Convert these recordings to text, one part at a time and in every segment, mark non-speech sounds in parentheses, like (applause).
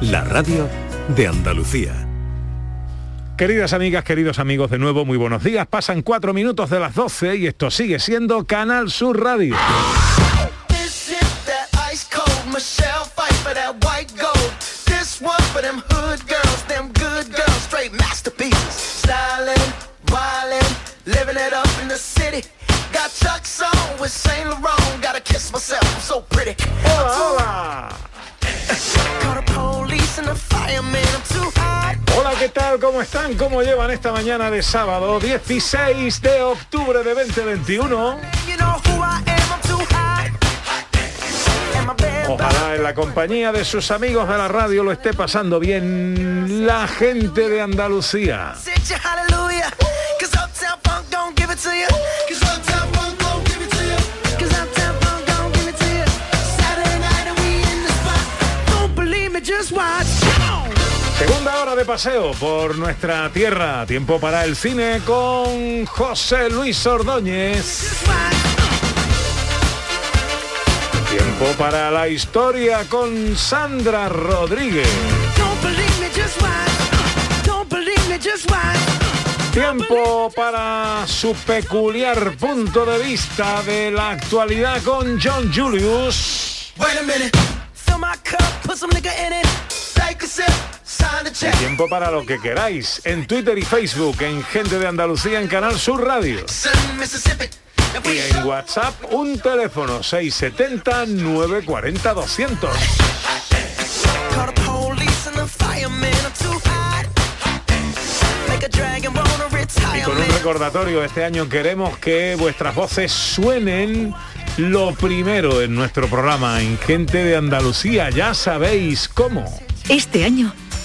la radio de Andalucía. Queridas amigas, queridos amigos, de nuevo muy buenos días. Pasan cuatro minutos de las 12 y esto sigue siendo Canal Sur Radio. Hola, hola. Hola, ¿qué tal? ¿Cómo están? ¿Cómo llevan esta mañana de sábado 16 de octubre de 2021? You know who I am, I'm too hot. And my band Ojalá en la compañía de sus amigos de la radio lo esté pasando bien la gente de Andalucía. De paseo por nuestra tierra. Tiempo para el cine con José Luis Ordóñez. Tiempo para la historia con Sandra Rodríguez. Tiempo para su peculiar punto de vista de la actualidad con John Julius. Wait a minute. Fill my cup, put some nigga in it. Take a sip, Tiempo para lo que queráis en Twitter y Facebook, en Gente de Andalucía, en Canal Sur Radio. Y en WhatsApp un teléfono 670 940 200. Call the police and the fireman, I'm too hot. Make a dragon wanna retire, Y con un recordatorio, este año queremos que vuestras voces suenen lo primero en nuestro programa, en Gente de Andalucía. Ya sabéis cómo. Este año,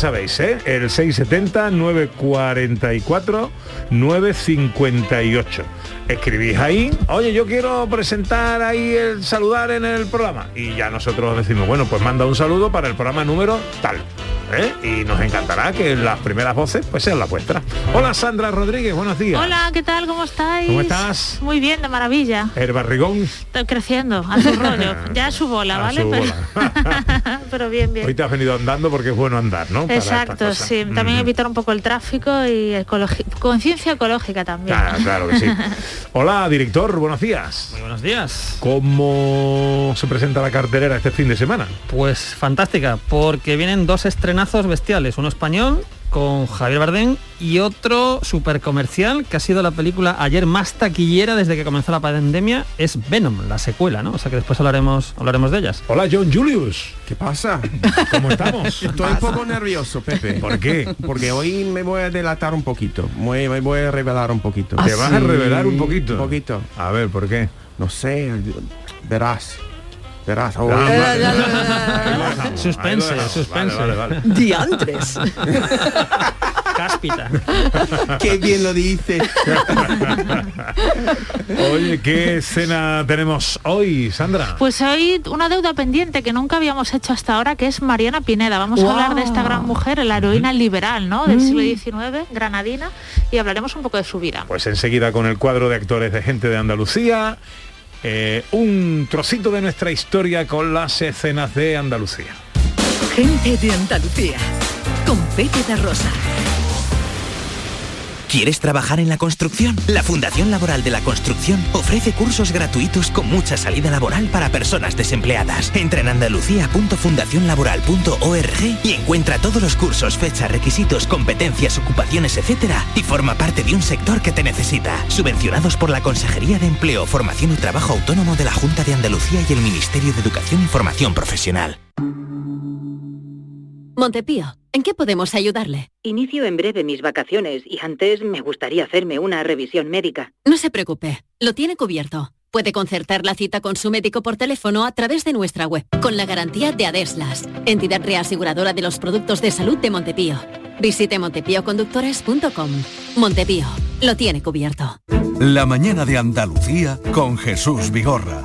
Sabéis, ¿eh? El 670-944-958. Escribís ahí, oye, yo quiero presentar ahí el saludar en el programa. Y ya nosotros decimos, bueno, pues manda un saludo para el programa número tal. ¿Eh? Y nos encantará que las primeras voces pues sean las vuestras. Hola Sandra Rodríguez, buenos días. Hola, ¿qué tal? ¿Cómo estáis? ¿Cómo estás? Muy bien, de maravilla. El barrigón. Estoy creciendo, a su rollo. (laughs) Ya a su bola, A ¿vale? su Pero, bola. (laughs) pero bien, bien. Hoy te has venido andando porque es bueno andar, ¿no? Para Exacto, sí. También evitar un poco el tráfico y conciencia ecológica también. Claro, claro que sí. (laughs) Hola, director, buenos días. Muy buenos días. ¿Cómo se presenta la cartelera este fin de semana? Pues fantástica, porque vienen dos bestiales, uno español con Javier Bardem y otro súper comercial que ha sido la película ayer más taquillera desde que comenzó la pandemia, es Venom, la secuela, ¿no? O sea que después hablaremos, hablaremos de ellas. Hola, John Julius. ¿Qué pasa? (laughs) ¿Cómo estamos? Estoy un poco nervioso, Pepe. ¿Por qué? Porque hoy me voy a delatar un poquito. Me, me voy a revelar un poquito. ¿Te vas a revelar un poquito? Un poquito. A ver, ¿por qué? No sé, verás. Verás. Ah, vale. Dejamos, Suspense, ahí lo dejamos. suspense. Vale, vale, vale. Diantres. (laughs) Cáspita. Qué bien lo dice. Oye, ¿qué escena tenemos hoy, Sandra? Pues hoy una deuda pendiente que nunca habíamos hecho hasta ahora, que es Mariana Pineda. Vamos a hablar de esta gran mujer, la heroína liberal, ¿no? Del siglo XIX, granadina, y hablaremos un poco de su vida. Pues enseguida con el cuadro de actores de gente de Andalucía, eh, un trocito de nuestra historia con las escenas de Andalucía. Gente de Andalucía. Con Pepe da Rosa. ¿Quieres trabajar en la construcción? La Fundación Laboral de la Construcción ofrece cursos gratuitos con mucha salida laboral para personas desempleadas. Entra en andalucía.fundacionlaboral.org y encuentra todos los cursos, fechas, requisitos, competencias, ocupaciones, etcétera, y forma parte de un sector que te necesita. Subvencionados por la Consejería de Empleo, Formación y Trabajo Autónomo de la Junta de Andalucía y el Ministerio de Educación y Formación Profesional. Montepío, ¿en qué podemos ayudarle? Inicio en breve mis vacaciones y antes me gustaría hacerme una revisión médica. No se preocupe, lo tiene cubierto. Puede concertar la cita con su médico por teléfono a través de nuestra web, con la garantía de Adeslas, entidad reaseguradora de los productos de salud de Montepío. Visite montepíoconductores.com. Montepío, lo tiene cubierto. La mañana de Andalucía con Jesús Vigorra.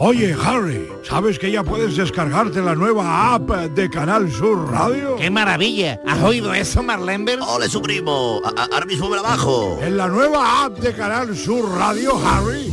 Oye, Harry, ¿sabes que ya puedes descargarte la nueva app de Canal Sur Radio? ¡Qué maravilla! ¿Has oído eso, Marlenber? ¡Ole, su primo! A- a- ahora mismo me la bajo. En la nueva app de Canal Sur Radio, Harry,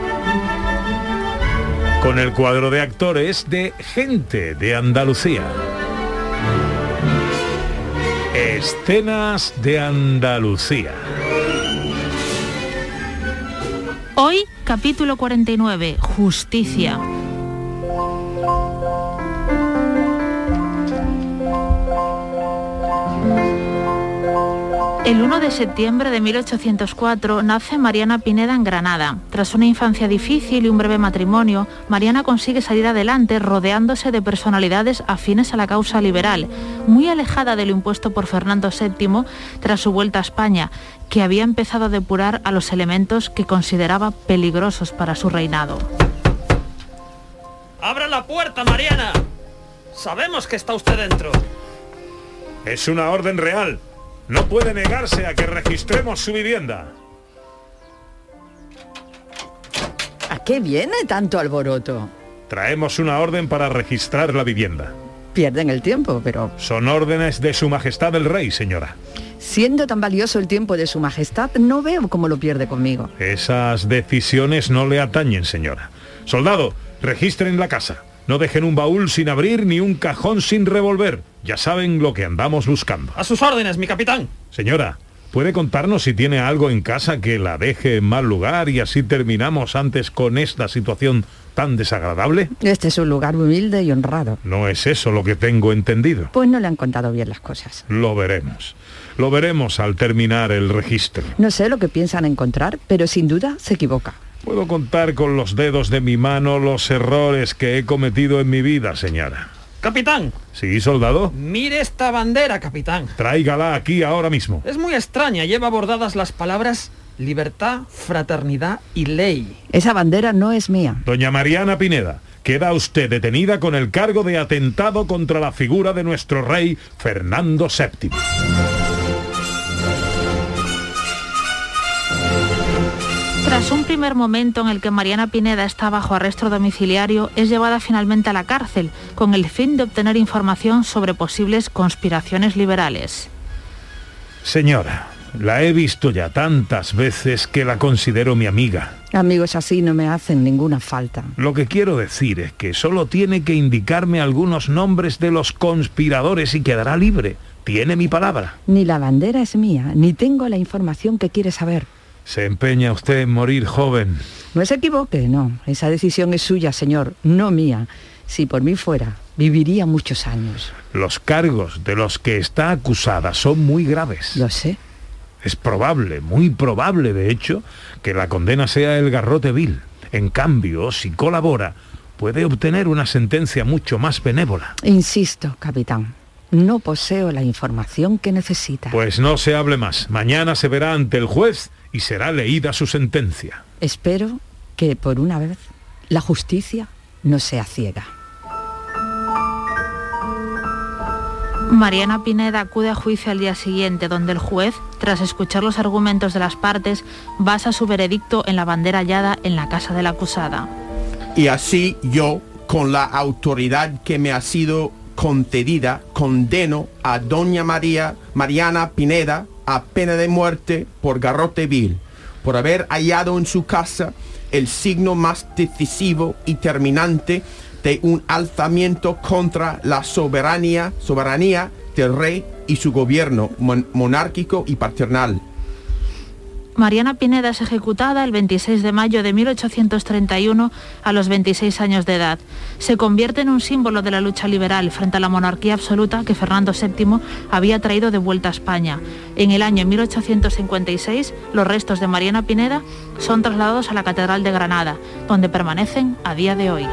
Con el cuadro de actores de Gente de Andalucía. Escenas de Andalucía. Hoy, capítulo 49, Justicia. El 1 de septiembre de 1804 nace Mariana Pineda en Granada. Tras una infancia difícil y un breve matrimonio, Mariana consigue salir adelante rodeándose de personalidades afines a la causa liberal, muy alejada de lo impuesto por Fernando VII tras su vuelta a España, que había empezado a depurar a los elementos que consideraba peligrosos para su reinado. ¡Abra la puerta, Mariana! Sabemos que está usted dentro. Es una orden real. No puede negarse a que registremos su vivienda. ¿A qué viene tanto alboroto? Traemos una orden para registrar la vivienda. Pierden el tiempo, pero Son órdenes de Su Majestad el Rey, señora. siendo tan valioso el tiempo de su majestad, no veo cómo lo pierde conmigo. Esas decisiones no le atañen, señora. Soldado, registren la casa. No dejen un baúl sin abrir ni un cajón sin revolver. Ya saben lo que andamos buscando. A sus órdenes, mi capitán. Señora, ¿puede contarnos si tiene algo en casa que la deje en mal lugar y así terminamos antes con esta situación tan desagradable? Este es un lugar humilde y honrado. No es eso lo que tengo entendido. Pues no le han contado bien las cosas. Lo veremos. Lo veremos al terminar el registro. No sé lo que piensan encontrar, pero sin duda se equivoca. Puedo contar con los dedos de mi mano los errores que he cometido en mi vida, señora. Capitán, ¿Sí, soldado? mire esta bandera, capitán. Tráigala aquí ahora mismo. Es muy extraña, lleva bordadas las palabras libertad, fraternidad y ley. Esa bandera no es mía. Doña Mariana Pineda, queda usted detenida con el cargo de atentado contra la figura de nuestro rey Fernando VII. Tras un primer momento en el que Mariana Pineda está bajo arresto domiciliario, es llevada finalmente a la cárcel con el fin de obtener información sobre posibles conspiraciones liberales. Señora, La he visto ya tantas veces que la considero mi amiga. Amigos así no me hacen ninguna falta. Lo que quiero decir es que solo tiene que indicarme algunos nombres de los conspiradores y quedará libre. Tiene mi palabra. Ni la bandera es mía, ni tengo la información que quiere saber. Se empeña usted en morir joven. No se equivoque, no. Esa decisión es suya, señor, no mía. Si por mí fuera, viviría muchos años. Los cargos de los que está acusada son muy graves. Lo sé. Es probable, muy probable de hecho, que la condena sea el garrote vil. En cambio, si colabora, puede obtener una sentencia mucho más benévola. Insisto, capitán, no poseo la información que necesita. Pues no se hable más. Mañana se verá ante el juez y será leída su sentencia. Espero que por una vez la justicia no sea ciega. Mariana Pineda acude a juicio al día siguiente, donde el juez, tras escuchar los argumentos de las partes, basa su veredicto en la bandera hallada en la casa de la acusada. Y así yo, con la autoridad que me ha sido concedida, condeno a doña María Mariana Pineda a pena de muerte por garrote vil, por haber hallado en su casa el signo más decisivo y terminante de un alzamiento contra la soberanía, soberanía del rey y su gobierno mon- monárquico y paternal. Mariana Pineda es ejecutada el 26 de mayo de 1831 a los 26 años de edad. Se convierte en un símbolo de la lucha liberal frente a la monarquía absoluta que Fernando VII había traído de vuelta a España. En el año 1856, los restos de Mariana Pineda son trasladados a la Catedral de Granada, donde permanecen a día de hoy.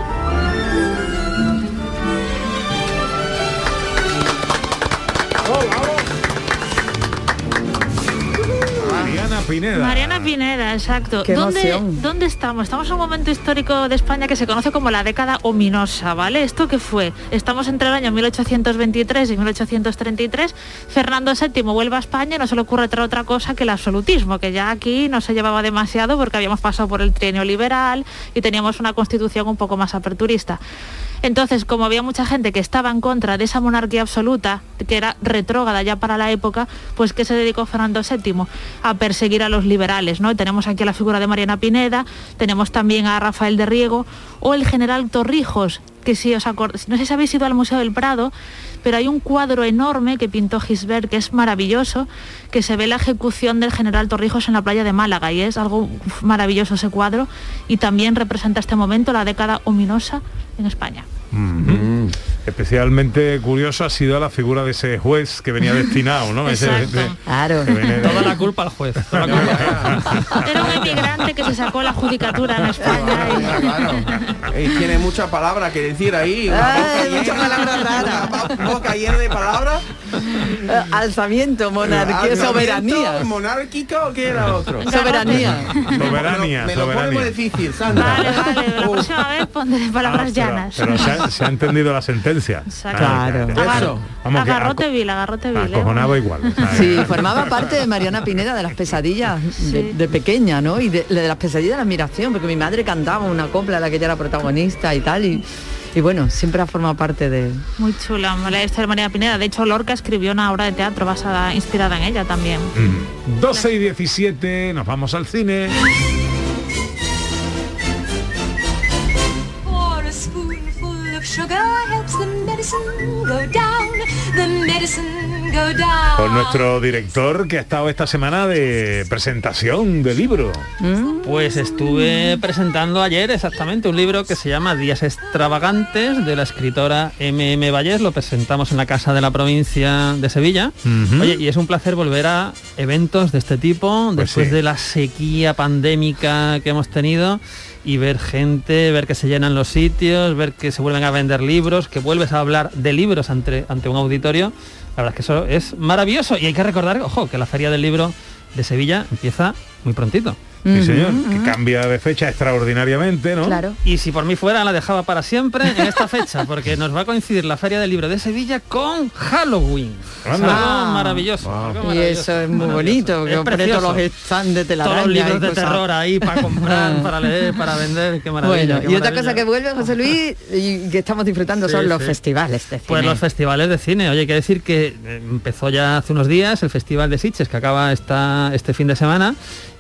Pineda. Mariana Pineda, exacto. Qué ¿Dónde, emoción. ¿Dónde estamos? Estamos en un momento histórico de España que se conoce como la década ominosa, ¿vale? ¿Esto qué fue? Estamos entre el año 1823 y 1833. Fernando VII vuelve a España y no se le ocurre traer otra cosa que el absolutismo, que ya aquí no se llevaba demasiado porque habíamos pasado por el trienio liberal y teníamos una constitución un poco más aperturista. Entonces, como había mucha gente que estaba en contra de esa monarquía absoluta, que era retrógrada ya para la época, pues que se dedicó Fernando VII a perseguir a los liberales, ¿no? Tenemos aquí la figura de Mariana Pineda, tenemos también a Rafael de Riego o el general Torrijos, que si os acordáis, no sé si habéis ido al Museo del Prado, pero hay un cuadro enorme que pintó Gisbert, que es maravilloso, que se ve la ejecución del general Torrijos en la playa de Málaga y es algo maravilloso ese cuadro y también representa este momento la década ominosa en España. Ujú. Especialmente curioso ha sido la figura de ese juez que venía destinado, ¿no? Ese- Exacto. Claro. de- Toda la culpa al juez. toda la culpa. (laughs) Era un emigrante que se sacó la judicatura en España. y- Claro. Ey, tiene mucha palabra que decir ahí. una Ay, boca llena- mucha palabra rara. una boca llena de palabras. Eh, Alzamiento, monarquía, Alzamiento soberanía. ¿Monárquico o qué era otro? Soberanía. Soberanía, Me lo pone soberanía. muy difícil, Sandra. Vale, vale, la próxima vez pondré palabras Ah, pero- llanas. Pero, ha, se ha entendido la sentencia. Exacto. Claro. Eso. Vamos que agarrote vil, agarrote vil. ¿eh? Acojonaba igual. o sea, Sí, formaba parte de Mariana Pineda de las pesadillas de, de pequeña, ¿no? Y de, de las pesadillas de la admiración, porque mi madre cantaba una copla en la que ella era protagonista y tal, y, y bueno, siempre ha formado parte de... Muy chula, la historia de María Pineda. De hecho, Lorca escribió una obra de teatro basada, inspirada en ella también. Mm. 12 y 17, nos vamos al cine. Sugar helps the medicine go down, the medicine go down. Con nuestro director que ha estado esta semana de presentación de libro. Pues estuve presentando ayer exactamente un libro que se llama Días extravagantes de la escritora M.M. Vallés. Lo presentamos en la Casa de la Provincia de Sevilla. Oye, y es un placer volver a eventos de este tipo Pues después sí. de la sequía pandémica que hemos tenido y ver gente, ver que se llenan los sitios, ver que se vuelven a vender libros, que vuelves a hablar de libros ante, ante un auditorio. La verdad es que eso es maravilloso y hay que recordar, ojo, que la Feria del Libro de Sevilla empieza muy prontito. Sí, señor, que cambia de fecha extraordinariamente, ¿no? Y si por mí fuera, la dejaba para siempre en esta fecha, porque nos va a coincidir la Feria del Libro de Sevilla con Halloween. Algo Ah. maravilloso. algo Y eso es muy bonito, que todos los stands de telaraña Todos los libros de cosas. terror ahí para comprar, para leer, para vender, qué maravilla. Bueno, qué y otra cosa que vuelve, José Luis, y que estamos disfrutando Sí, son los sí. festivales de Pues cine. los festivales de cine. Oye, hay que decir que eh, empezó ya hace unos días el Festival de Sitges, que acaba esta, este fin de semana.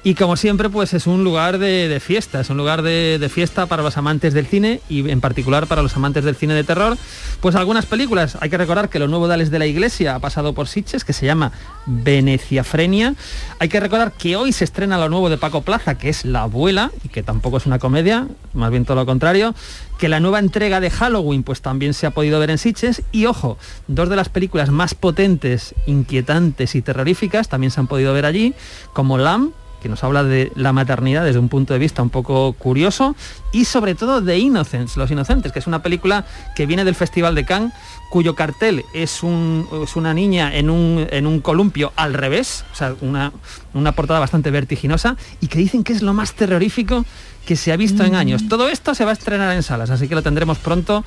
Y como siempre, pues es un lugar de, de fiesta, es un lugar de, fiesta para los amantes del cine y en particular para los amantes del cine de terror. Pues algunas películas, hay que recordar que lo nuevo de Alex de la Iglesia ha pasado por Sitges, que se llama Veneciafrenia. Hay que recordar que hoy se estrena lo nuevo de Paco Plaza, que es La Abuela, y que tampoco es una comedia, más bien todo lo contrario. Que la nueva entrega de Halloween, pues también se ha podido ver en Sitges. Y ojo, dos de las películas más potentes, inquietantes y terroríficas también se han podido ver allí, como Lamb, que nos habla de la maternidad desde un punto de vista un poco curioso, y sobre todo de Innocents, Los Inocentes, que es una película que viene del Festival de Cannes, cuyo cartel es, un- es una niña en un, en un columpio al revés, o sea, una, una portada bastante vertiginosa, y que dicen que es lo más terrorífico que se ha visto en años. Todo esto se va a estrenar en salas, así que lo tendremos pronto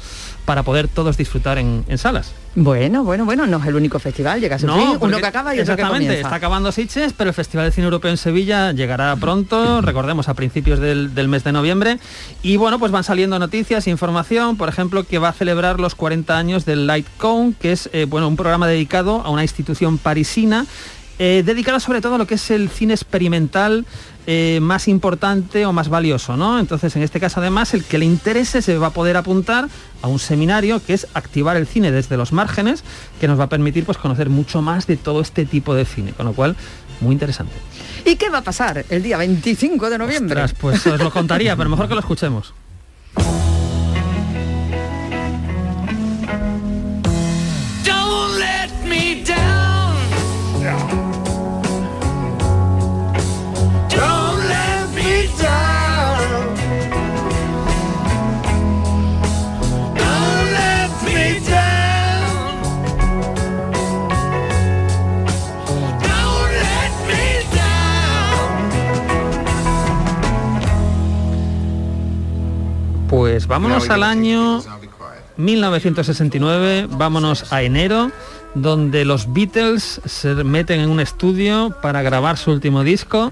para poder todos disfrutar en, en salas. Bueno, bueno, bueno, no es el único festival, llega a su fin, uno que acaba y otro que exactamente, comienza. está acabando Sitges, pero el Festival de Cine Europeo en Sevilla llegará pronto, recordemos a principios del, del mes de noviembre. Y bueno, pues van saliendo noticias, información, por ejemplo, que va a celebrar los 40 años del Light Cone, que es eh, bueno, un programa dedicado a una institución parisina, eh, dedicada sobre todo a lo que es el cine experimental eh, más importante o más valioso, ¿no? Entonces, en este caso, además, el que le interese se va a poder apuntar a un seminario que es activar el cine desde los márgenes, que nos va a permitir pues conocer mucho más de todo este tipo de cine, con lo cual muy interesante. ¿Y qué va a pasar el día 25 de noviembre? Ostras, pues os lo contaría, pero mejor que lo escuchemos. (laughs) Pues vámonos al año 1969, vámonos a enero, donde los Beatles se meten en un estudio para grabar su último disco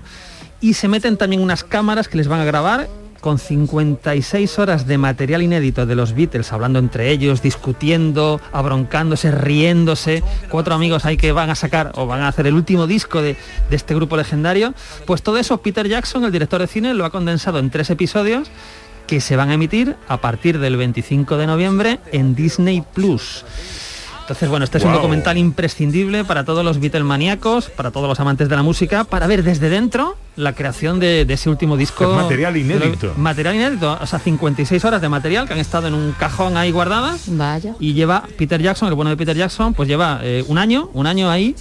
y se meten también unas cámaras que les van a grabar con 56 horas de material inédito de los Beatles, hablando entre ellos, discutiendo, abroncándose, riéndose, cuatro amigos ahí que van a sacar o van a hacer el último disco de, de este grupo legendario, pues todo eso Peter Jackson, el director de cine, lo ha condensado en tres episodios que se van a emitir a partir del 25 de noviembre en Disney Plus. Entonces, bueno, este es un documental imprescindible para todos los Beatlemaníacos, para todos los amantes de la música, para ver desde dentro la creación de, de ese último disco. Es material inédito. Material inédito, o sea, 56 horas de material que han estado en un cajón ahí guardadas. Vaya. Y lleva Peter Jackson, el bueno de Peter Jackson, pues lleva eh, un año, un año ahí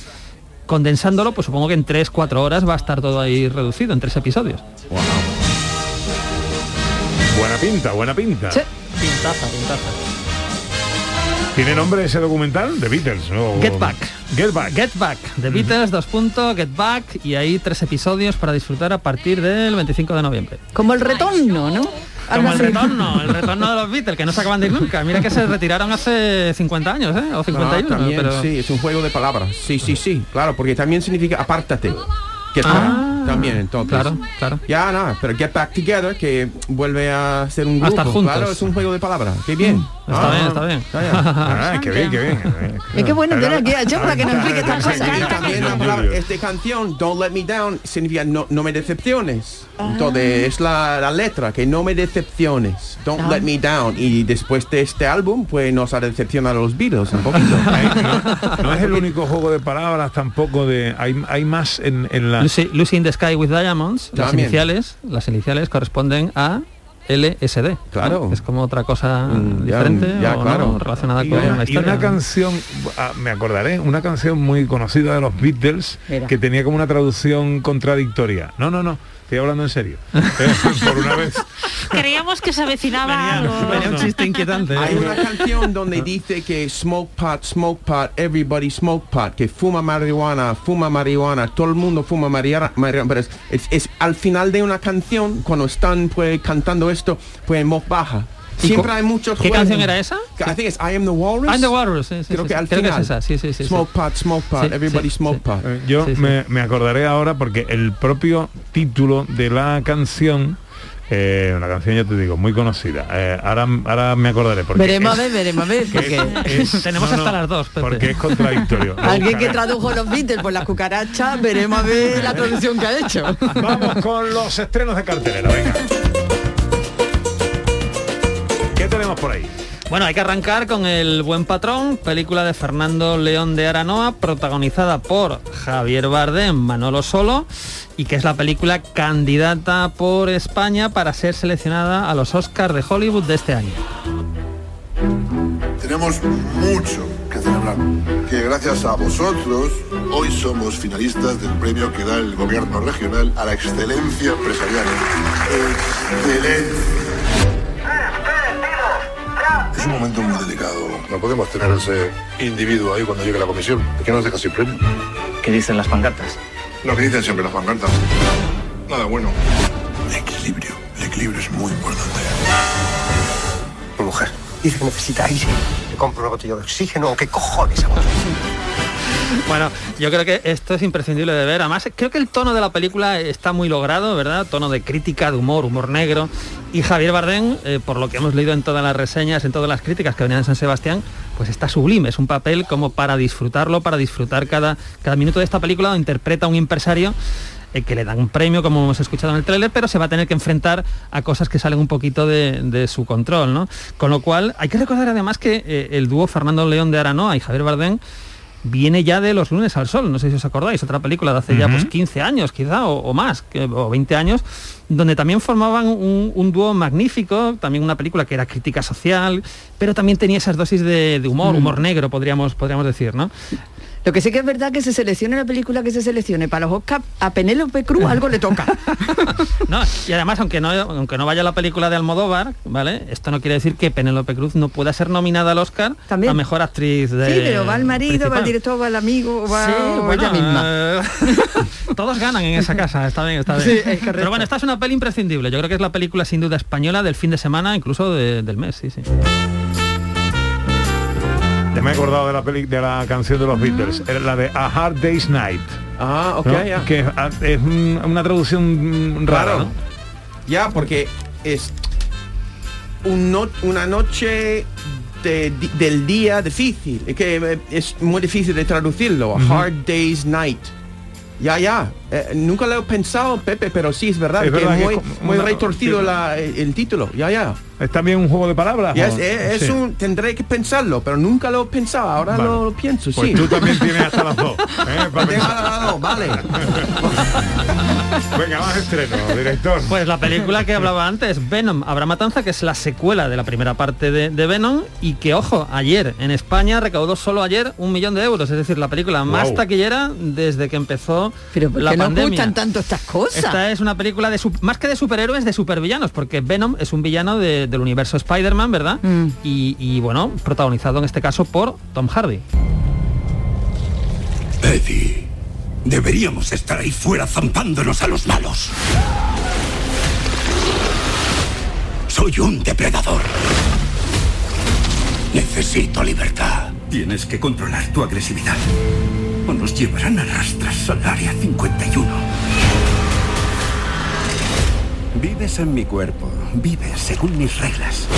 condensándolo, pues supongo que en 3-4 horas va a estar todo ahí reducido, en tres episodios. Buena pinta, buena pinta. Pintaza, pintaza. ¿Tiene nombre ese documental? The Beatles, ¿no? Get Back. Get Back. Get Back. The Beatles, dos puntos, Get Back. Y ahí tres episodios para disfrutar a partir del 25 de noviembre. Como el retorno, ¿no? Como el retorno, el retorno de los Beatles, que no se acaban de ir nunca. Mira que se retiraron hace 50 años, ¿eh? O 51, Ah, también, pero... sí, es un juego de palabras. Sí, sí, sí, claro, porque también significa apártate. Get Ah, back, también, entonces. claro, claro. Ya, nada, pero get back together, que vuelve a ser un A grupo. estar juntos. Claro, es un juego de palabras. Qué bien. Está bien, está bien. (laughs) Ah, qué bien, qué bien. Es que bueno tener aquí a John para que nos explique estas cosas. también la palabra, esta canción, Don't Let Me Down, significa no, no me decepciones. Entonces es la, la letra, que no me decepciones. Don't Ah. Let Me Down. Y después de este álbum, pues nos ha decepcionado a los Beatles un poquito. (laughs) No es el único juego de palabras tampoco de... Hay, hay más en, en la... Lucy, Lucy in the Sky with Diamonds, las iniciales, las iniciales corresponden a LSD. Claro. ¿no? Es como otra cosa Mm, diferente ya, o, claro. ¿no? relacionada Y con una, la y historia. una canción, ah, me acordaré, una canción muy conocida de los Beatles Mira. que tenía como una traducción contradictoria. No, no, no. Estoy hablando en serio. Eh, (laughs) Por una vez. Creíamos que se avecinaba algo. Venía un chiste inquietante. ¿eh? Hay una canción donde dice que smoke pot, smoke pot, everybody smoke pot, que fuma marihuana, fuma marihuana, todo el mundo fuma marihuana, marihuana, pero es, es- es al final de una canción, cuando están pues cantando esto, pues en voz baja. ¿Y Siempre hay muchos qué juegos. canción era esa? I think it's I am the walrus. I'm the Walrus, sí, sí, Creo sí, que sí. al Creo que es final. esa, sí, sí, sí, sí. Smoke pot, smoke pot, Sí, everybody sí, smoke sí. pot. Eh, Yo Sí, sí. Me, me acordaré ahora porque el propio título de la canción, eh, una canción ya te digo, muy conocida. Eh, ahora, ahora me acordaré porque Veremos es- a ver, veremos a ver, porque es- (laughs) Tenemos no, hasta no, las dos, Pepe. Porque es contradictorio. (laughs) Alguien que tradujo los Beatles por las cucarachas, veremos a ver la traducción que ha hecho. Vamos con los estrenos de cartelera, venga. ¿Qué tenemos por ahí? Bueno, hay que arrancar con El Buen Patrón, película de Fernando León de Aranoa, protagonizada por Javier Bardem, Manolo Solo, y que es la película candidata por España para ser seleccionada a los Oscars de Hollywood de este año. Tenemos mucho que celebrar. Que gracias a vosotros, hoy somos finalistas del premio que da el gobierno regional a la excelencia empresarial. Es un momento muy delicado. No podemos tener ese individuo ahí cuando llegue la comisión. ¿Qué nos deja sin premio? ¿Qué dicen las pancartas? Lo que dicen siempre las pancartas. Nada bueno. El equilibrio. El equilibrio es muy importante. Mi mujer dice que necesita aire. Le compro una botella de oxígeno o qué cojones hago. Bueno, yo creo que esto es imprescindible de ver. Además, creo que el tono de la película está muy logrado, ¿verdad? Tono de crítica, de humor, humor negro. Y Javier Bardem, eh, por lo que hemos leído en todas las reseñas, en todas las críticas que venían en San Sebastián, pues está sublime. Es un papel como para disfrutarlo, para disfrutar cada, cada minuto de esta película donde interpreta a un empresario eh, que le dan un premio, como hemos escuchado en el tráiler, pero se va a tener que enfrentar a cosas que salen un poquito de, de su control, ¿no? Con lo cual, hay que recordar además que eh, el dúo Fernando León de Aranoa y Javier Bardem viene ya de Los lunes al sol, no sé si os acordáis, otra película de hace ya pues 15 años quizá o, o más, que- o 20 años, donde también formaban un, un dúo magnífico, también una película que era crítica social, pero también tenía esas dosis de, de humor, humor negro, podríamos, podríamos decir, ¿no? Lo que sí que es verdad que se seleccione la película que se seleccione para los Oscars, a Penélope Cruz algo le toca. (laughs) No, y además, aunque no, aunque no vaya la película de Almodóvar, ¿vale? Esto no quiere decir que Penélope Cruz no pueda ser nominada al Oscar a Mejor Actriz de Sí, pero va el marido, va el director, va el amigo, va Sí, o bueno, ella misma. eh, (laughs) todos ganan en esa casa, está bien, está bien. Sí, es correcto. Pero bueno, esta es una peli imprescindible. Yo creo que es la película sin duda española del fin de semana, incluso de- del mes, sí, sí. Ya me he acordado de la peli, de la canción de los Beatles, era la de A Hard Day's Night. Ah, ok. Que es, un- una traducción rara, Claro. ¿no? Ya, porque es un no- una noche de- del día difícil. Es que eh, es muy difícil de traducirlo. A hard day's night. Ya, ya. Eh, nunca lo he pensado, Pepe, pero sí es verdad. Es que verdad muy, es como muy una- retorcido sí. la- el, el título. Ya, ya. ¿Es también un juego de palabras? Es, es- es sí. un, tendré que pensarlo, pero nunca lo he pensado. Ahora Vale. lo, lo pienso, Pues sí. tú también tienes hasta las dos. ¿eh? (laughs) Para las dos, vale. (laughs) Venga, más estreno, director. Pues la película que hablaba antes, Venom, Habrá Matanza, que es la secuela de la primera parte de, de Venom y que, ojo, ayer en España recaudó solo ayer un millón de euros, es decir, la película más taquillera desde que empezó Pero ¿por la nos pandemia. gustan tanto estas cosas? Esta es una película de más que de superhéroes, de supervillanos, porque Venom es un villano de- del universo Spider-Man, ¿verdad? Mm. Y, y, bueno, protagonizado en este caso por Tom Hardy. Eddie, deberíamos estar ahí fuera zampándonos a los malos. Soy un depredador. Necesito libertad. Tienes que controlar tu agresividad. O nos llevarán a rastras al área 51. Vives en mi cuerpo. Vives según mis reglas.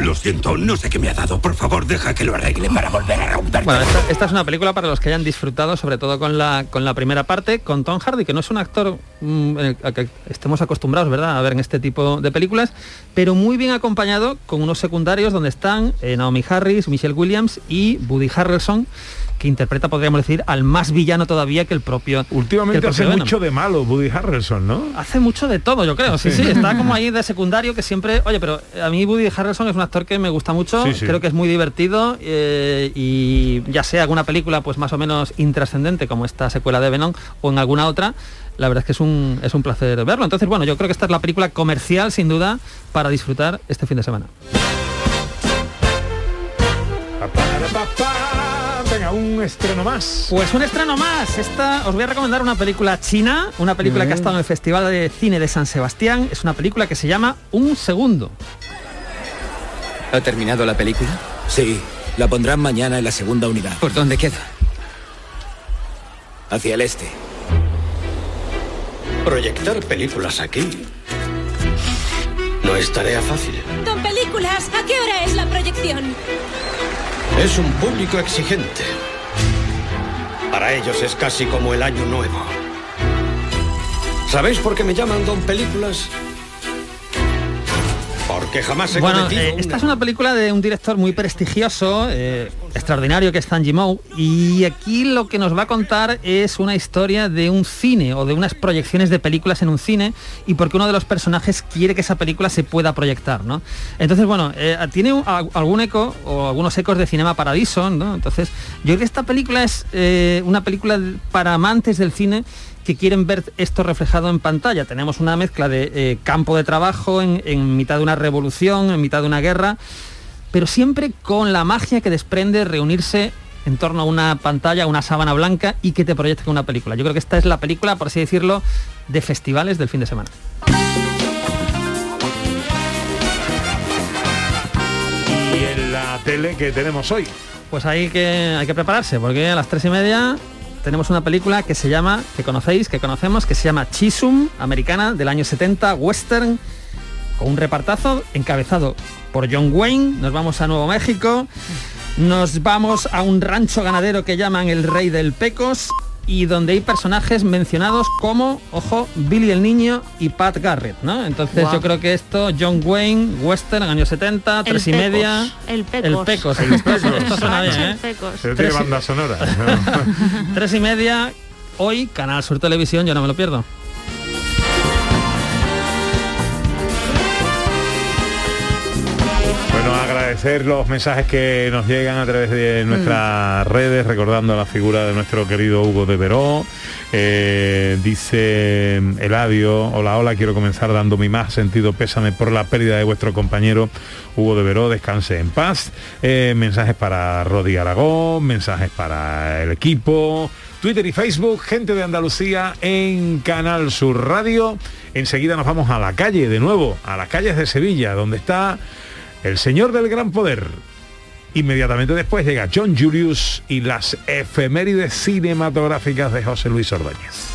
Lo siento, no sé qué me ha dado. Por favor, deja que lo arregle para volver a romperte. Bueno, esta, esta es una película para los que hayan disfrutado, sobre todo con la, con la primera parte, con Tom Hardy, que no es un actor mm, eh, a que estemos acostumbrados, ¿verdad?, a ver en este tipo de películas, pero muy bien acompañado con unos secundarios donde están eh, Naomi Harris, Michelle Williams y Woody Harrelson, que interpreta, podríamos decir, al más villano todavía que el propio. Últimamente hace Venom. mucho de malo Woody Harrelson, ¿no? Hace mucho de todo, yo creo. Sí, sí, Sí. está (laughs) como ahí de secundario que siempre. Oye, pero a mí Woody Harrelson es un actor que me gusta mucho. Sí, sí. Creo que es muy divertido eh, y ya sea alguna película pues más o menos intrascendente como esta secuela de Venom o en alguna otra, la verdad es que es un, es un placer verlo. Entonces, bueno, yo creo que esta es la película comercial, sin duda, para disfrutar este fin de semana. Un estreno más. Pues un estreno más. Esta os voy a recomendar una película china, una película que ha Mm. estado en el Festival de Cine de San Sebastián. Es una película que se llama Un Segundo. ¿Ha terminado la película? Sí, la pondrán mañana en la segunda unidad. ¿Por dónde queda? Hacia el este. Proyectar películas aquí no es tarea fácil. Don Películas, ¿a qué hora es la proyección? Es un público exigente. Para ellos es casi como el año nuevo. ¿Sabéis por qué me llaman Don Películas? Porque jamás he Bueno, cometido eh, esta es una película de un director muy prestigioso, eh, extraordinario, que es Zhang Yimou, y aquí lo que nos va a contar es una historia de un cine o de unas proyecciones de películas en un cine y porque uno de los personajes quiere que esa película se pueda proyectar, ¿no? Entonces, bueno, eh, tiene un- a- algún eco o algunos ecos de Cinema Paradiso, ¿no? Entonces, yo creo que esta película es una película para amantes del cine que quieren ver esto reflejado en pantalla. Tenemos una mezcla de eh, campo de trabajo en, en mitad de una revolución, en mitad de una guerra, pero siempre con la magia que desprende reunirse en torno a una pantalla, una sábana blanca y que te proyecte con una película. Yo creo que esta es la película, por así decirlo, de festivales del fin de semana. Y en la tele que tenemos hoy. Pues hay que, hay que prepararse, porque a las tres y media tenemos una película que se llama, que conocéis, que conocemos, que se llama Chisum, americana, del año 70, western, con un repartazo encabezado por John Wayne. Nos vamos a Nuevo México, nos vamos a un rancho ganadero que llaman el Rey del Pecos y donde hay personajes mencionados como, ojo, Billy el Niño y Pat Garrett, ¿no? Entonces Guau. yo creo que esto, John Wayne, western, años 70, El tres y media. el Pecos. El Pecos, el Pecos. Esto suena bien, El ¿eh? Pecos. Pero tiene banda sonora. (laughs) Tres y media, hoy, Canal Sur Televisión, yo no me lo pierdo. Bueno, agradecer los mensajes que nos llegan a través de nuestras redes, recordando la figura de nuestro querido Hugo de Veró. Eh, dice Eladio, hola, hola, quiero comenzar dando mi más sentido pésame por la pérdida de vuestro compañero Hugo de Veró, descanse en paz. Eh, mensajes para Rodi Aragón, mensajes para el equipo. Twitter y Facebook, gente de Andalucía en Canal Sur Radio. Enseguida nos vamos a la calle de nuevo, a las calles de Sevilla, donde está el señor del gran poder. Inmediatamente después llega John Julius y las efemérides cinematográficas de José Luis Ordóñez.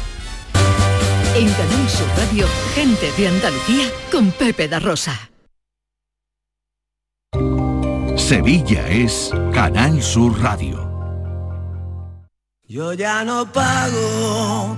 En Canal Sur Radio, gente de Andalucía con Pepe da Rosa. Sevilla es Canal Sur Radio. Yo ya no pago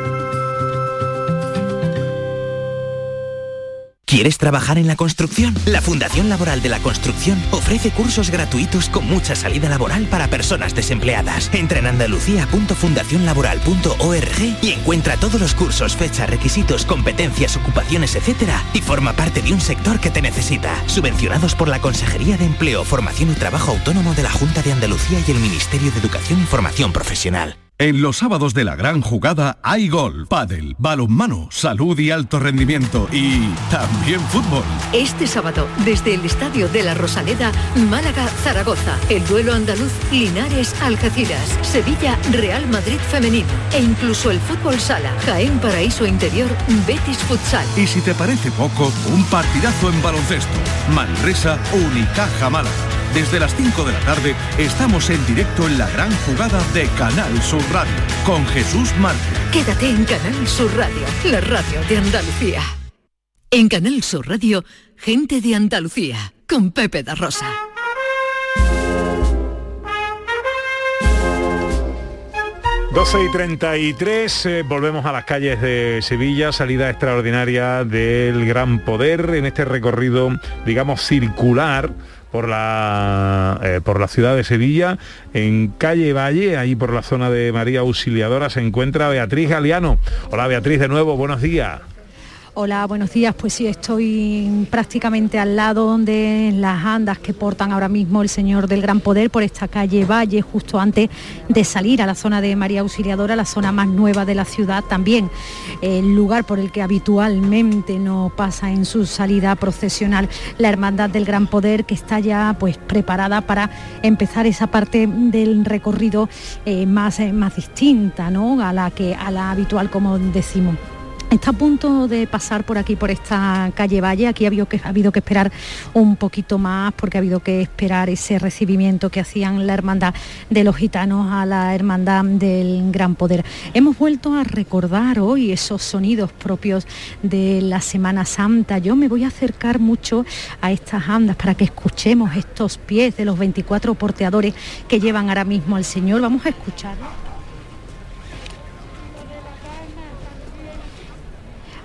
¿Quieres trabajar en la construcción? La Fundación Laboral de la Construcción ofrece cursos gratuitos con mucha salida laboral para personas desempleadas. Entra en andalucía.fundacionlaboral.org y encuentra todos los cursos, fechas, requisitos, competencias, ocupaciones, etcétera, y forma parte de un sector que te necesita. Subvencionados por la Consejería de Empleo, Formación y Trabajo Autónomo de la Junta de Andalucía y el Ministerio de Educación y Formación Profesional. En los sábados de la gran jugada hay gol, pádel, balonmano, salud y alto rendimiento y también fútbol. Este sábado, desde el Estadio de la Rosaleda, Málaga-Zaragoza, el duelo andaluz Linares-Algeciras, Sevilla-Real Madrid femenino e incluso el fútbol sala, Jaén Paraíso Interior, Betis Futsal. Y si te parece poco, un partidazo en baloncesto. Manresa, Unicaja Málaga. Desde las 5 de la tarde estamos en directo en la gran jugada de Canal Sur Radio con Jesús Márquez. Quédate en Canal Sur Radio, la radio de Andalucía. En Canal Sur Radio, gente de Andalucía, con Pepe da Rosa. ...12 y 33, eh, volvemos a las calles de Sevilla, salida extraordinaria del Gran Poder en este recorrido, digamos, circular por la, eh, por la ciudad de Sevilla, en calle Valle, ahí por la zona de María Auxiliadora, se encuentra Beatriz Galeano. Hola Beatriz, de nuevo, buenos días. Hola, buenos días. Pues sí, estoy prácticamente al lado de las andas que portan ahora mismo el Señor del Gran Poder por esta calle Valle, justo antes de salir a la zona de María Auxiliadora, la zona más nueva de la ciudad también, el lugar por el que habitualmente no pasa en su salida procesional la Hermandad del Gran Poder, que está ya pues preparada para empezar esa parte del recorrido eh, más, eh, más distinta, ¿no? A la que a la habitual, como decimos. Está a punto de pasar por aquí, por esta calle Valle. Aquí ha habido, que, ha habido que esperar un poquito más porque ha habido que esperar ese recibimiento que hacían la hermandad de los gitanos a la hermandad del Gran Poder. Hemos vuelto a recordar hoy esos sonidos propios de la Semana Santa. Yo me voy a acercar mucho a estas andas para que escuchemos estos pies de los 24 porteadores que llevan ahora mismo al Señor. Vamos a escucharlo.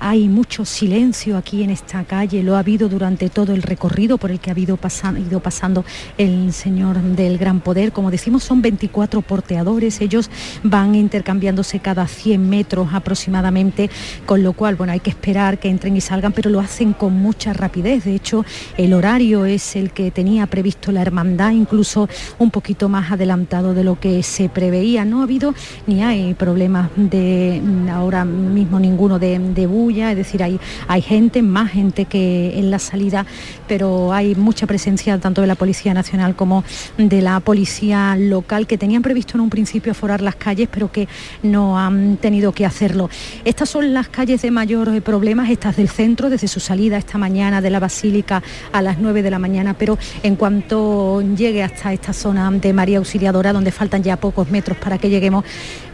Hay mucho silencio aquí en esta calle, lo ha habido durante todo el recorrido por el que ha ido pasando el Señor del Gran Poder. Como decimos, son 24 porteadores, ellos van intercambiándose cada 100 metros aproximadamente, con lo cual, bueno, hay que esperar que entren y salgan, pero lo hacen con mucha rapidez. De hecho, el horario es el que tenía previsto la hermandad, incluso un poquito más adelantado de lo que se preveía. No ha habido ni hay problemas de ahora mismo ninguno de, de es decir, hay, hay gente, más gente que en la salida, pero hay mucha presencia tanto de la Policía Nacional como de la Policía Local que tenían previsto en un principio aforar las calles, pero que no han tenido que hacerlo. Estas son las calles de mayor problemas, estas del centro, desde su salida esta mañana de la Basílica a las 9 de la mañana, pero en cuanto llegue hasta esta zona de María Auxiliadora, donde faltan ya pocos metros para que lleguemos,